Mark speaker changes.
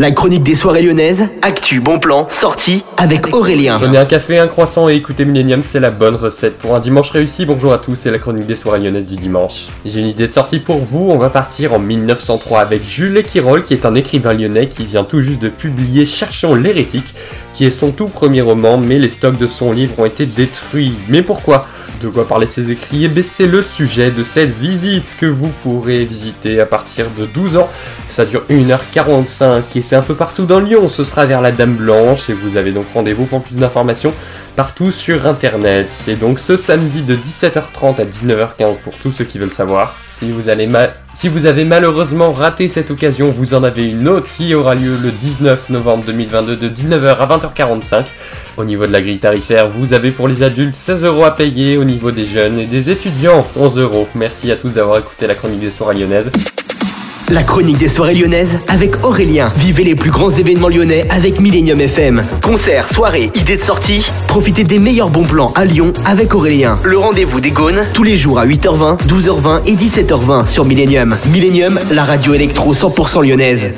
Speaker 1: La chronique des soirées lyonnaises, actu, bon plan, sortie avec Aurélien.
Speaker 2: Prenez un café, un croissant et écoutez Millennium, c'est la bonne recette pour un dimanche réussi. Bonjour à tous, c'est la chronique des soirées lyonnaises du dimanche. J'ai une idée de sortie pour vous, on va partir en 1903 avec Jules Equirol qui est un écrivain lyonnais qui vient tout juste de publier Cherchons l'hérétique, qui est son tout premier roman, mais les stocks de son livre ont été détruits. Mais pourquoi? De quoi parler ses écrits, eh c'est le sujet de cette visite que vous pourrez visiter à partir de 12 ans. Ça dure 1h45 et c'est un peu partout dans Lyon. Ce sera vers la Dame Blanche et vous avez donc rendez-vous pour plus d'informations partout sur internet. C'est donc ce samedi de 17h30 à 19h15 pour tous ceux qui veulent savoir. Si vous, allez si vous avez malheureusement raté cette occasion, vous en avez une autre qui aura lieu le 19 novembre 2022 de 19h à 20h45. Au niveau de la grille tarifaire, vous avez pour les adultes 16 euros à payer, au niveau des jeunes et des étudiants 11 euros. Merci à tous d'avoir écouté la chronique des soirées lyonnaises.
Speaker 1: La chronique des soirées lyonnaises avec Aurélien. Vivez les plus grands événements lyonnais avec Millennium FM. Concerts, soirées, idées de sortie. Profitez des meilleurs bons plans à Lyon avec Aurélien. Le rendez-vous des Gaunes tous les jours à 8h20, 12h20 et 17h20 sur Millennium. Millennium, la radio électro 100% lyonnaise.